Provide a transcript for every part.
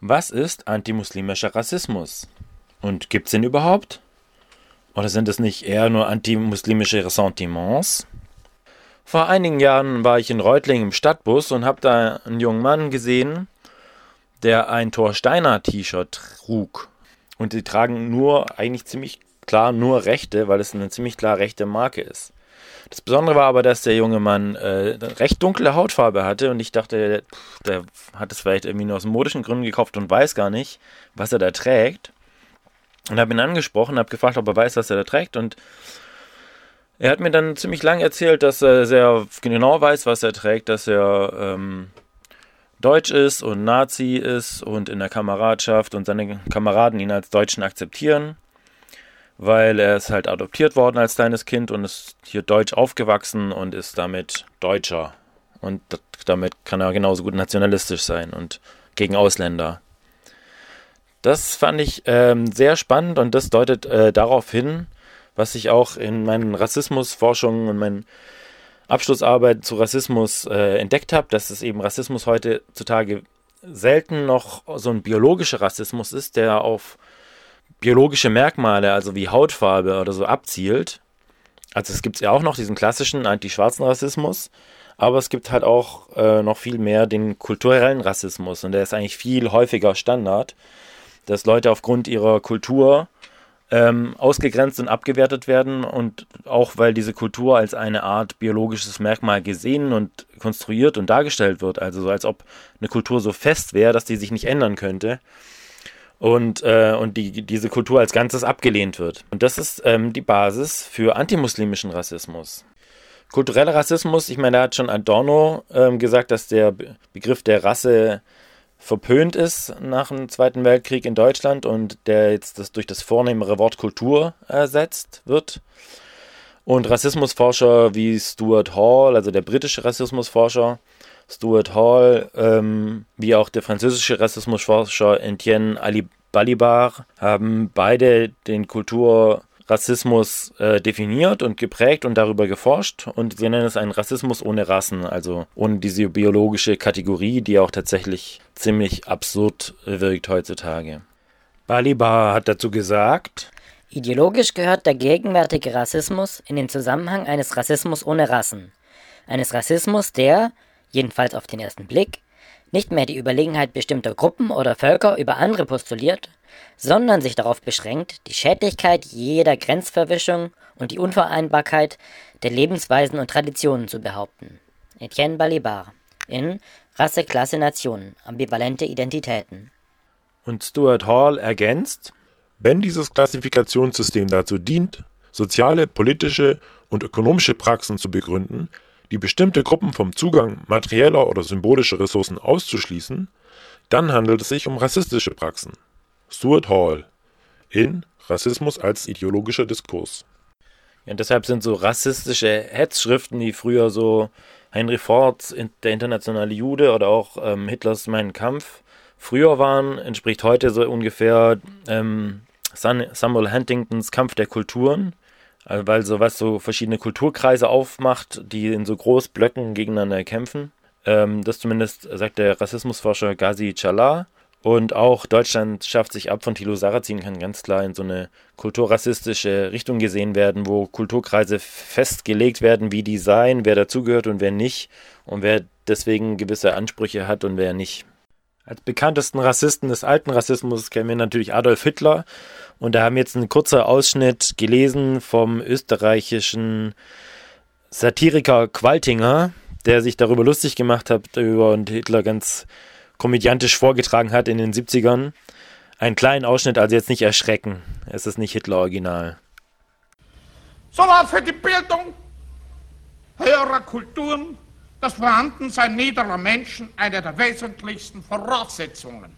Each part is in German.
Was ist antimuslimischer Rassismus? Und gibt es den überhaupt? Oder sind es nicht eher nur antimuslimische Ressentiments? Vor einigen Jahren war ich in Reutlingen im Stadtbus und habe da einen jungen Mann gesehen, der ein Thorsteiner T-Shirt trug. Und sie tragen nur, eigentlich ziemlich klar, nur Rechte, weil es eine ziemlich klar rechte Marke ist. Das Besondere war aber, dass der junge Mann äh, recht dunkle Hautfarbe hatte und ich dachte, pff, der hat es vielleicht irgendwie nur aus modischen Gründen gekauft und weiß gar nicht, was er da trägt. Und habe ihn angesprochen, habe gefragt, ob er weiß, was er da trägt und er hat mir dann ziemlich lang erzählt, dass er sehr genau weiß, was er trägt, dass er ähm, deutsch ist und Nazi ist und in der Kameradschaft und seine Kameraden ihn als Deutschen akzeptieren, weil er ist halt adoptiert worden als kleines Kind und ist hier deutsch aufgewachsen und ist damit Deutscher. Und damit kann er genauso gut nationalistisch sein und gegen Ausländer. Das fand ich ähm, sehr spannend und das deutet äh, darauf hin, was ich auch in meinen Rassismusforschungen und meinen Abschlussarbeit zu Rassismus äh, entdeckt habe, dass es eben Rassismus heutzutage selten noch so ein biologischer Rassismus ist, der auf biologische Merkmale, also wie Hautfarbe oder so abzielt. Also es gibt ja auch noch diesen klassischen anti-schwarzen Rassismus, aber es gibt halt auch äh, noch viel mehr den kulturellen Rassismus und der ist eigentlich viel häufiger Standard, dass Leute aufgrund ihrer Kultur ähm, ausgegrenzt und abgewertet werden und auch weil diese Kultur als eine Art biologisches Merkmal gesehen und konstruiert und dargestellt wird, also so als ob eine Kultur so fest wäre, dass die sich nicht ändern könnte und, äh, und die, diese Kultur als Ganzes abgelehnt wird. Und das ist ähm, die Basis für antimuslimischen Rassismus. Kultureller Rassismus, ich meine, da hat schon Adorno ähm, gesagt, dass der Begriff der Rasse verpönt ist nach dem Zweiten Weltkrieg in Deutschland und der jetzt das durch das vornehmere Wort Kultur ersetzt wird. Und Rassismusforscher wie Stuart Hall, also der britische Rassismusforscher, Stuart Hall, ähm, wie auch der französische Rassismusforscher Etienne Ali Balibar, haben beide den Kultur Rassismus äh, definiert und geprägt und darüber geforscht und sie nennen es einen Rassismus ohne Rassen, also ohne diese biologische Kategorie, die auch tatsächlich ziemlich absurd wirkt heutzutage. Balibar hat dazu gesagt, Ideologisch gehört der gegenwärtige Rassismus in den Zusammenhang eines Rassismus ohne Rassen. Eines Rassismus, der, jedenfalls auf den ersten Blick, nicht mehr die Überlegenheit bestimmter Gruppen oder Völker über andere postuliert, sondern sich darauf beschränkt, die Schädlichkeit jeder Grenzverwischung und die Unvereinbarkeit der Lebensweisen und Traditionen zu behaupten. Etienne Balibar in Rasse, Klasse, Nation, ambivalente Identitäten. Und Stuart Hall ergänzt, wenn dieses Klassifikationssystem dazu dient, soziale, politische und ökonomische Praxen zu begründen, die bestimmte Gruppen vom Zugang materieller oder symbolischer Ressourcen auszuschließen, dann handelt es sich um rassistische Praxen. Stuart Hall in Rassismus als ideologischer Diskurs. Ja, deshalb sind so rassistische Hetzschriften, die früher so Henry Ford, der internationale Jude oder auch ähm, Hitlers Mein Kampf früher waren, entspricht heute so ungefähr ähm, Samuel Huntingtons Kampf der Kulturen, also weil sowas so verschiedene Kulturkreise aufmacht, die in so Großblöcken gegeneinander kämpfen. Ähm, das zumindest sagt der Rassismusforscher Ghazi Chalah. Und auch Deutschland schafft sich ab von Thilo Sarrazin kann ganz klar in so eine kulturrassistische Richtung gesehen werden, wo Kulturkreise festgelegt werden, wie die sein, wer dazugehört und wer nicht und wer deswegen gewisse Ansprüche hat und wer nicht. Als bekanntesten Rassisten des alten Rassismus kennen wir natürlich Adolf Hitler und da haben wir jetzt einen kurzen Ausschnitt gelesen vom österreichischen Satiriker Qualtinger, der sich darüber lustig gemacht hat über und Hitler ganz komödiantisch vorgetragen hat in den 70ern. Einen kleinen Ausschnitt, also jetzt nicht erschrecken. Es ist nicht Hitler-Original. So war für die Bildung höherer Kulturen das Vorhandensein niederer Menschen eine der wesentlichsten Voraussetzungen.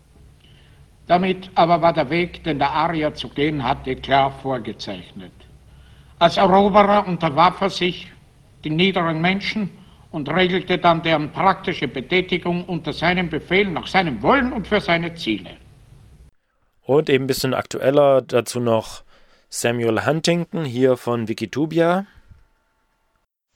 Damit aber war der Weg, den der Arier zu gehen hatte, klar vorgezeichnet. Als Eroberer unterwarf er sich den niederen Menschen und regelte dann deren praktische Betätigung unter seinem Befehl nach seinem Wollen und für seine Ziele. Und eben ein bisschen aktueller dazu noch Samuel Huntington hier von Wikitubia.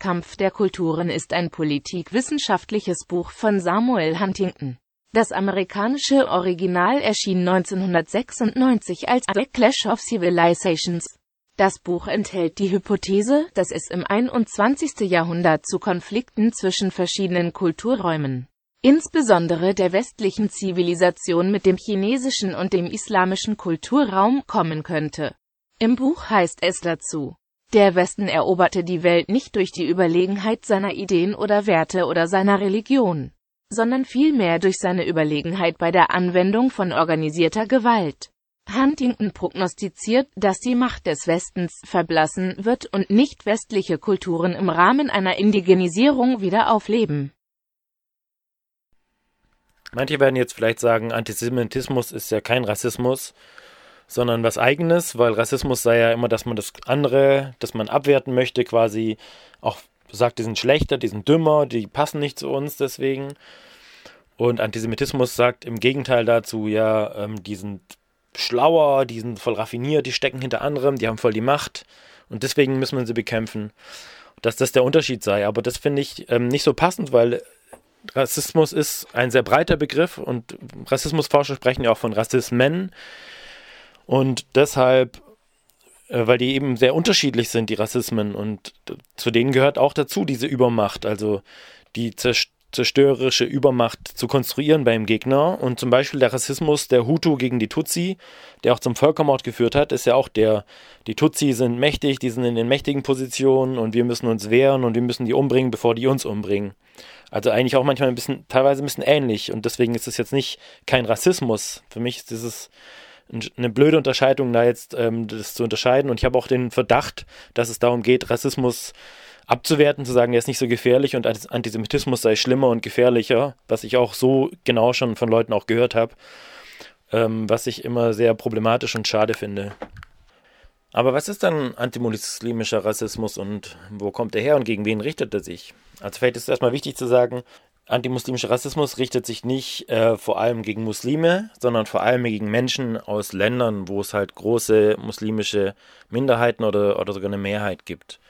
Kampf der Kulturen ist ein politikwissenschaftliches Buch von Samuel Huntington. Das amerikanische Original erschien 1996 als The Clash of Civilizations. Das Buch enthält die Hypothese, dass es im 21. Jahrhundert zu Konflikten zwischen verschiedenen Kulturräumen, insbesondere der westlichen Zivilisation mit dem chinesischen und dem islamischen Kulturraum, kommen könnte. Im Buch heißt es dazu, der Westen eroberte die Welt nicht durch die Überlegenheit seiner Ideen oder Werte oder seiner Religion sondern vielmehr durch seine Überlegenheit bei der Anwendung von organisierter Gewalt. Huntington prognostiziert, dass die Macht des Westens verblassen wird und nicht westliche Kulturen im Rahmen einer Indigenisierung wieder aufleben. Manche werden jetzt vielleicht sagen, Antisemitismus ist ja kein Rassismus, sondern was eigenes, weil Rassismus sei ja immer, dass man das andere, das man abwerten möchte, quasi auch sagt, die sind schlechter, die sind dümmer, die passen nicht zu uns deswegen. Und Antisemitismus sagt im Gegenteil dazu, ja, ähm, die sind schlauer, die sind voll raffiniert, die stecken hinter anderem, die haben voll die Macht und deswegen müssen wir sie bekämpfen. Dass das der Unterschied sei. Aber das finde ich ähm, nicht so passend, weil Rassismus ist ein sehr breiter Begriff und Rassismusforscher sprechen ja auch von Rassismen. Und deshalb äh, weil die eben sehr unterschiedlich sind, die Rassismen. Und zu denen gehört auch dazu diese Übermacht, also die zerstörerische Übermacht zu konstruieren beim Gegner. Und zum Beispiel der Rassismus der Hutu gegen die Tutsi, der auch zum Völkermord geführt hat, ist ja auch der, die Tutsi sind mächtig, die sind in den mächtigen Positionen und wir müssen uns wehren und wir müssen die umbringen, bevor die uns umbringen. Also eigentlich auch manchmal ein bisschen, teilweise ein bisschen ähnlich. Und deswegen ist es jetzt nicht kein Rassismus. Für mich ist dieses eine blöde Unterscheidung, da jetzt ähm, das zu unterscheiden. Und ich habe auch den Verdacht, dass es darum geht, Rassismus abzuwerten, zu sagen, er ist nicht so gefährlich und Antisemitismus sei schlimmer und gefährlicher, was ich auch so genau schon von Leuten auch gehört habe, ähm, was ich immer sehr problematisch und schade finde. Aber was ist dann antimuslimischer Rassismus und wo kommt er her und gegen wen richtet er sich? Also vielleicht ist es erstmal wichtig zu sagen, antimuslimischer Rassismus richtet sich nicht äh, vor allem gegen Muslime, sondern vor allem gegen Menschen aus Ländern, wo es halt große muslimische Minderheiten oder, oder sogar eine Mehrheit gibt.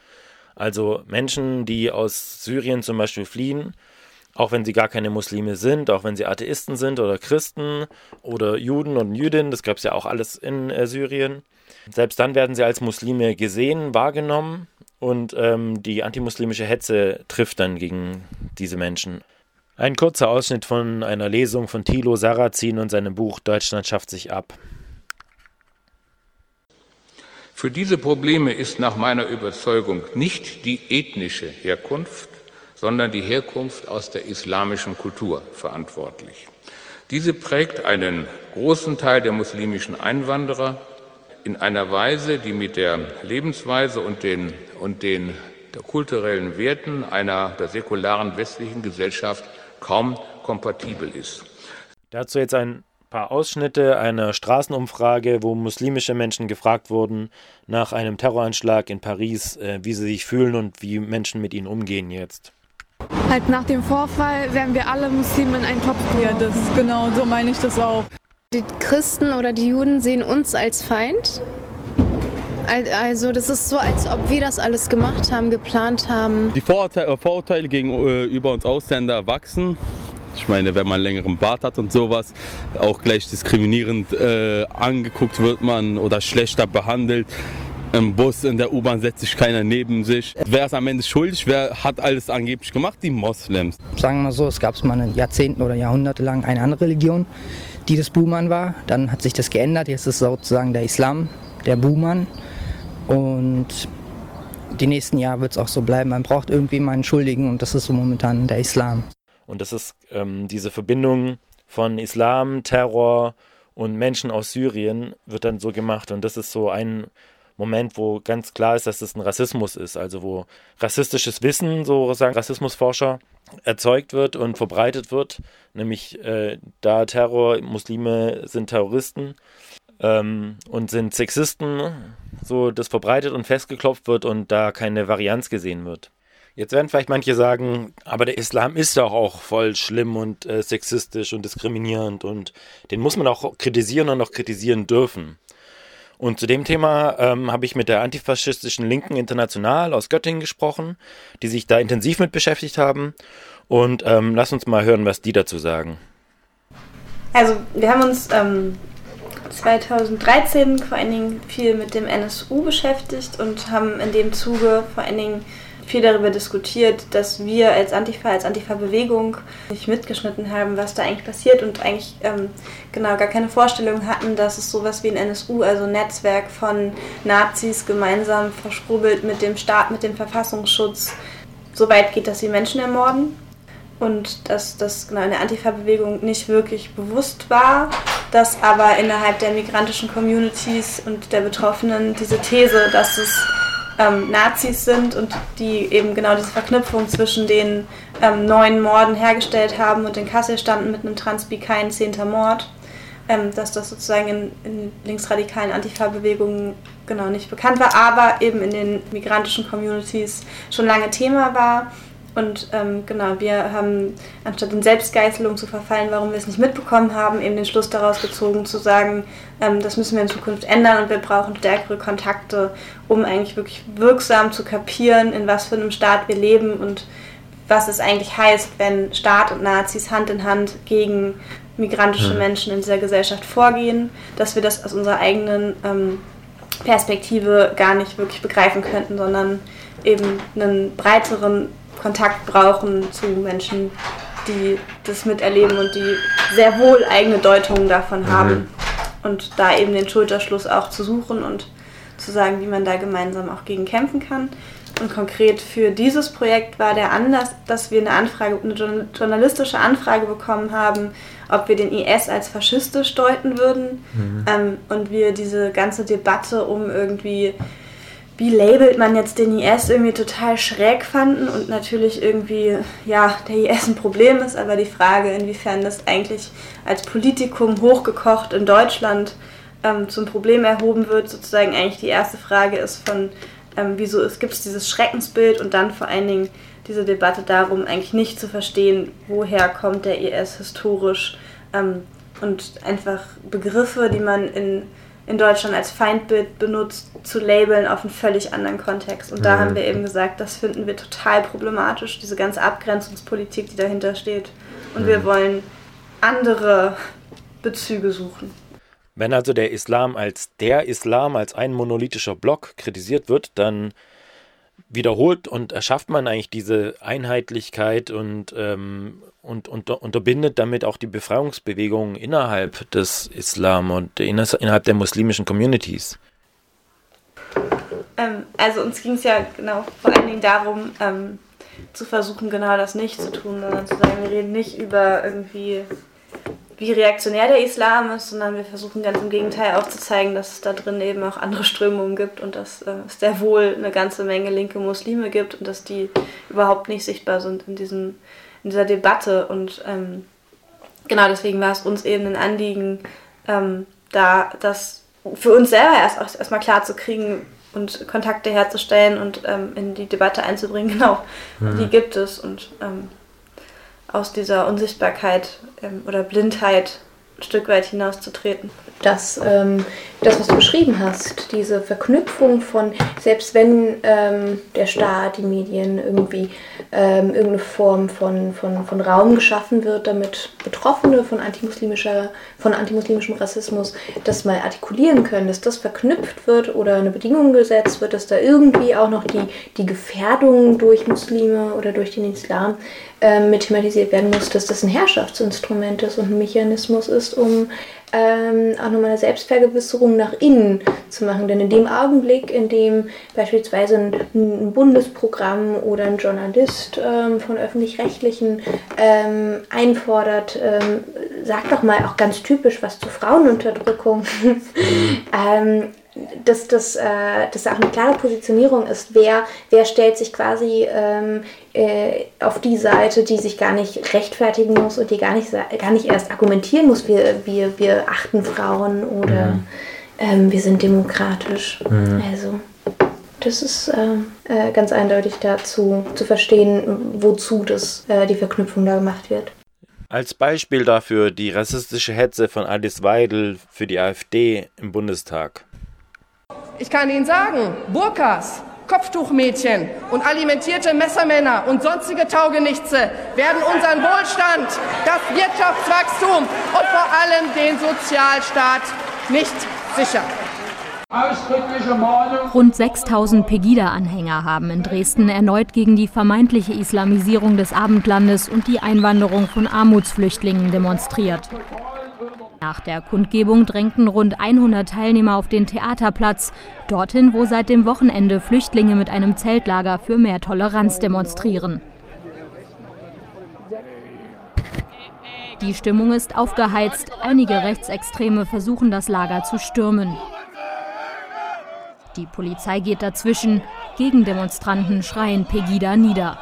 Also Menschen, die aus Syrien zum Beispiel fliehen, auch wenn sie gar keine Muslime sind, auch wenn sie Atheisten sind oder Christen oder Juden und Jüdinnen, das gab es ja auch alles in äh, Syrien. Selbst dann werden sie als Muslime gesehen, wahrgenommen und ähm, die antimuslimische Hetze trifft dann gegen diese Menschen. Ein kurzer Ausschnitt von einer Lesung von Thilo Sarrazin und seinem Buch Deutschland schafft sich ab. Für diese Probleme ist nach meiner Überzeugung nicht die ethnische Herkunft, sondern die Herkunft aus der islamischen Kultur verantwortlich. Diese prägt einen großen Teil der muslimischen Einwanderer in einer Weise, die mit der Lebensweise und den, und den kulturellen Werten einer der säkularen westlichen Gesellschaft kaum kompatibel ist. Dazu jetzt ein paar Ausschnitte einer Straßenumfrage, wo muslimische Menschen gefragt wurden nach einem Terroranschlag in Paris, äh, wie sie sich fühlen und wie Menschen mit ihnen umgehen jetzt. Halt nach dem Vorfall werden wir alle Muslime in einen Topf Ja, das genau, so meine ich das auch. Die Christen oder die Juden sehen uns als Feind. Also das ist so, als ob wir das alles gemacht haben, geplant haben. Die Vorurteile, Vorurteile gegenüber uns Ausländer wachsen. Ich meine, wenn man einen längeren Bart hat und sowas, auch gleich diskriminierend äh, angeguckt wird man oder schlechter behandelt. Im Bus, in der U-Bahn setzt sich keiner neben sich. Wer ist am Ende schuldig? Wer hat alles angeblich gemacht? Die Moslems. Sagen wir mal so, es gab mal Jahrzehnten oder Jahrhunderte lang eine andere Religion, die das Buhmann war. Dann hat sich das geändert. Jetzt ist sozusagen der Islam der Buhmann. Und die nächsten Jahre wird es auch so bleiben. Man braucht irgendwie mal einen Schuldigen und das ist so momentan der Islam. Und das ist ähm, diese Verbindung von Islam, Terror und Menschen aus Syrien wird dann so gemacht. Und das ist so ein Moment, wo ganz klar ist, dass es ein Rassismus ist. Also wo rassistisches Wissen, so sagen Rassismusforscher, erzeugt wird und verbreitet wird. Nämlich äh, da Terror, Muslime sind Terroristen ähm, und sind Sexisten, so das verbreitet und festgeklopft wird und da keine Varianz gesehen wird. Jetzt werden vielleicht manche sagen, aber der Islam ist doch auch voll schlimm und äh, sexistisch und diskriminierend und den muss man auch kritisieren und auch kritisieren dürfen. Und zu dem Thema ähm, habe ich mit der antifaschistischen Linken International aus Göttingen gesprochen, die sich da intensiv mit beschäftigt haben. Und ähm, lass uns mal hören, was die dazu sagen. Also wir haben uns ähm, 2013 vor allen Dingen viel mit dem NSU beschäftigt und haben in dem Zuge vor allen Dingen viel darüber diskutiert, dass wir als Antifa, als Antifa-Bewegung nicht mitgeschnitten haben, was da eigentlich passiert und eigentlich ähm, genau gar keine Vorstellung hatten, dass es sowas wie ein NSU, also ein Netzwerk von Nazis gemeinsam verschrubbelt mit dem Staat, mit dem Verfassungsschutz, so weit geht, dass sie Menschen ermorden und dass das genau in der Antifa-Bewegung nicht wirklich bewusst war, dass aber innerhalb der migrantischen Communities und der Betroffenen diese These, dass es ähm, Nazis sind und die eben genau diese Verknüpfung zwischen den ähm, neuen Morden hergestellt haben und in Kassel standen mit einem Transpi kein zehnter Mord, ähm, dass das sozusagen in, in linksradikalen Antifa-Bewegungen genau nicht bekannt war, aber eben in den migrantischen Communities schon lange Thema war. Und ähm, genau, wir haben, anstatt in Selbstgeißelung zu verfallen, warum wir es nicht mitbekommen haben, eben den Schluss daraus gezogen zu sagen, ähm, das müssen wir in Zukunft ändern und wir brauchen stärkere Kontakte, um eigentlich wirklich wirksam zu kapieren, in was für einem Staat wir leben und was es eigentlich heißt, wenn Staat und Nazis Hand in Hand gegen migrantische Menschen in dieser Gesellschaft vorgehen, dass wir das aus unserer eigenen ähm, Perspektive gar nicht wirklich begreifen könnten, sondern eben einen breiteren Kontakt brauchen zu Menschen, die das miterleben und die sehr wohl eigene Deutungen davon haben und da eben den Schulterschluss auch zu suchen und zu sagen, wie man da gemeinsam auch gegen kämpfen kann. Und konkret für dieses Projekt war der Anlass, dass wir eine Anfrage, eine journalistische Anfrage bekommen haben, ob wir den IS als faschistisch deuten würden. Mhm. Ähm, und wir diese ganze Debatte um irgendwie, wie labelt man jetzt den IS, irgendwie total schräg fanden und natürlich irgendwie, ja, der IS ein Problem ist, aber die Frage, inwiefern das eigentlich als Politikum hochgekocht in Deutschland ähm, zum Problem erhoben wird, sozusagen eigentlich die erste Frage ist von ähm, wieso es gibt dieses Schreckensbild und dann vor allen Dingen diese Debatte darum, eigentlich nicht zu verstehen, woher kommt der IS historisch ähm, und einfach Begriffe, die man in, in Deutschland als Feindbild benutzt, zu labeln auf einen völlig anderen Kontext. Und da mhm. haben wir eben gesagt, das finden wir total problematisch, diese ganze Abgrenzungspolitik, die dahinter steht. Und mhm. wir wollen andere Bezüge suchen. Wenn also der Islam als der Islam, als ein monolithischer Block kritisiert wird, dann wiederholt und erschafft man eigentlich diese Einheitlichkeit und, ähm, und, und unterbindet damit auch die Befreiungsbewegungen innerhalb des Islam und innerhalb der muslimischen Communities. Ähm, also uns ging es ja genau vor allen Dingen darum, ähm, zu versuchen, genau das nicht zu tun, sondern zu sagen, wir reden nicht über irgendwie wie reaktionär der Islam ist, sondern wir versuchen ganz im Gegenteil aufzuzeigen, dass es da drin eben auch andere Strömungen gibt und dass äh, es sehr wohl eine ganze Menge linke Muslime gibt und dass die überhaupt nicht sichtbar sind in, diesem, in dieser Debatte. Und ähm, genau deswegen war es uns eben ein Anliegen, ähm, da das für uns selber erst erstmal klar zu kriegen und Kontakte herzustellen und ähm, in die Debatte einzubringen, genau, mhm. die gibt es und ähm, aus dieser Unsichtbarkeit ähm, oder Blindheit ein Stück weit hinauszutreten. Das, ähm, das, was du beschrieben hast, diese Verknüpfung von, selbst wenn ähm, der Staat, die Medien irgendwie ähm, irgendeine Form von, von, von Raum geschaffen wird, damit Betroffene von, antimuslimischer, von antimuslimischem Rassismus das mal artikulieren können, dass das verknüpft wird oder eine Bedingung gesetzt wird, dass da irgendwie auch noch die, die Gefährdung durch Muslime oder durch den Islam ähm, mit thematisiert werden muss, dass das ein Herrschaftsinstrument ist und ein Mechanismus ist, um ähm, auch nochmal eine Selbstvergewisserung nach innen zu machen. Denn in dem Augenblick, in dem beispielsweise ein, ein Bundesprogramm oder ein Journalist ähm, von öffentlich-rechtlichen ähm, einfordert, ähm, sagt doch mal auch ganz typisch was zur Frauenunterdrückung, ähm, dass das äh, dass auch eine klare Positionierung ist, wer, wer stellt sich quasi ähm, äh, auf die Seite, die sich gar nicht rechtfertigen muss und die gar nicht, gar nicht erst argumentieren muss, wir, wir, wir achten Frauen oder mhm. ähm, wir sind demokratisch. Mhm. Also das ist äh, äh, ganz eindeutig dazu zu verstehen, wozu das, äh, die Verknüpfung da gemacht wird. Als Beispiel dafür die rassistische Hetze von Alice Weidel für die AfD im Bundestag. Ich kann Ihnen sagen, Burkas, Kopftuchmädchen und alimentierte Messermänner und sonstige Taugenichtse werden unseren Wohlstand, das Wirtschaftswachstum und vor allem den Sozialstaat nicht sichern. Rund 6000 Pegida-Anhänger haben in Dresden erneut gegen die vermeintliche Islamisierung des Abendlandes und die Einwanderung von Armutsflüchtlingen demonstriert. Nach der Kundgebung drängten rund 100 Teilnehmer auf den Theaterplatz, dorthin, wo seit dem Wochenende Flüchtlinge mit einem Zeltlager für mehr Toleranz demonstrieren. Die Stimmung ist aufgeheizt, einige Rechtsextreme versuchen das Lager zu stürmen. Die Polizei geht dazwischen. Gegendemonstranten schreien Pegida nieder.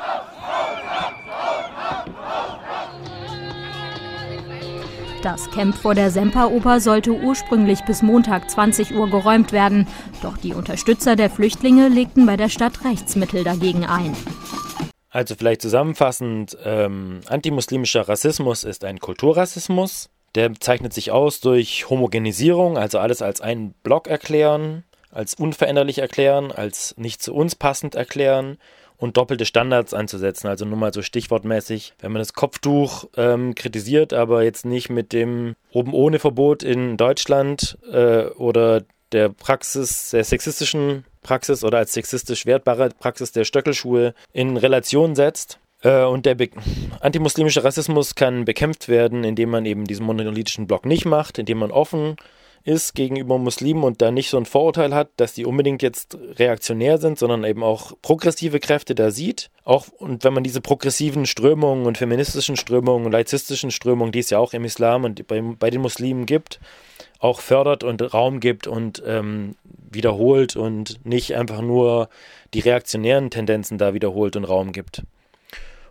Das Camp vor der Semperoper sollte ursprünglich bis Montag 20 Uhr geräumt werden. Doch die Unterstützer der Flüchtlinge legten bei der Stadt Rechtsmittel dagegen ein. Also vielleicht zusammenfassend, ähm, antimuslimischer Rassismus ist ein Kulturrassismus. Der zeichnet sich aus durch Homogenisierung, also alles als einen Block erklären, als unveränderlich erklären, als nicht zu uns passend erklären und doppelte Standards anzusetzen. Also nur mal so stichwortmäßig, wenn man das Kopftuch ähm, kritisiert, aber jetzt nicht mit dem oben ohne Verbot in Deutschland äh, oder der Praxis, der sexistischen Praxis oder als sexistisch wertbare Praxis der Stöckelschuhe in Relation setzt. Äh, und der antimuslimische Rassismus kann bekämpft werden, indem man eben diesen monolithischen Block nicht macht, indem man offen ist gegenüber Muslimen und da nicht so ein Vorurteil hat, dass die unbedingt jetzt reaktionär sind, sondern eben auch progressive Kräfte da sieht. Auch und wenn man diese progressiven Strömungen und feministischen Strömungen und laizistischen Strömungen, die es ja auch im Islam und bei, bei den Muslimen gibt, auch fördert und Raum gibt und ähm, wiederholt und nicht einfach nur die reaktionären Tendenzen da wiederholt und Raum gibt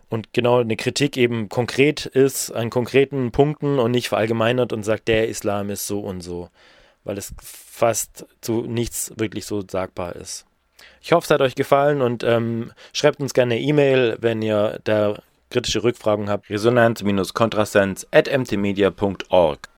und genau eine Kritik eben konkret ist, an konkreten Punkten und nicht verallgemeinert und sagt, der Islam ist so und so, weil es fast zu nichts wirklich so sagbar ist. Ich hoffe, es hat euch gefallen und ähm, schreibt uns gerne eine E-Mail, wenn ihr da kritische Rückfragen habt. Resonanz-kontrasens at mtmedia.org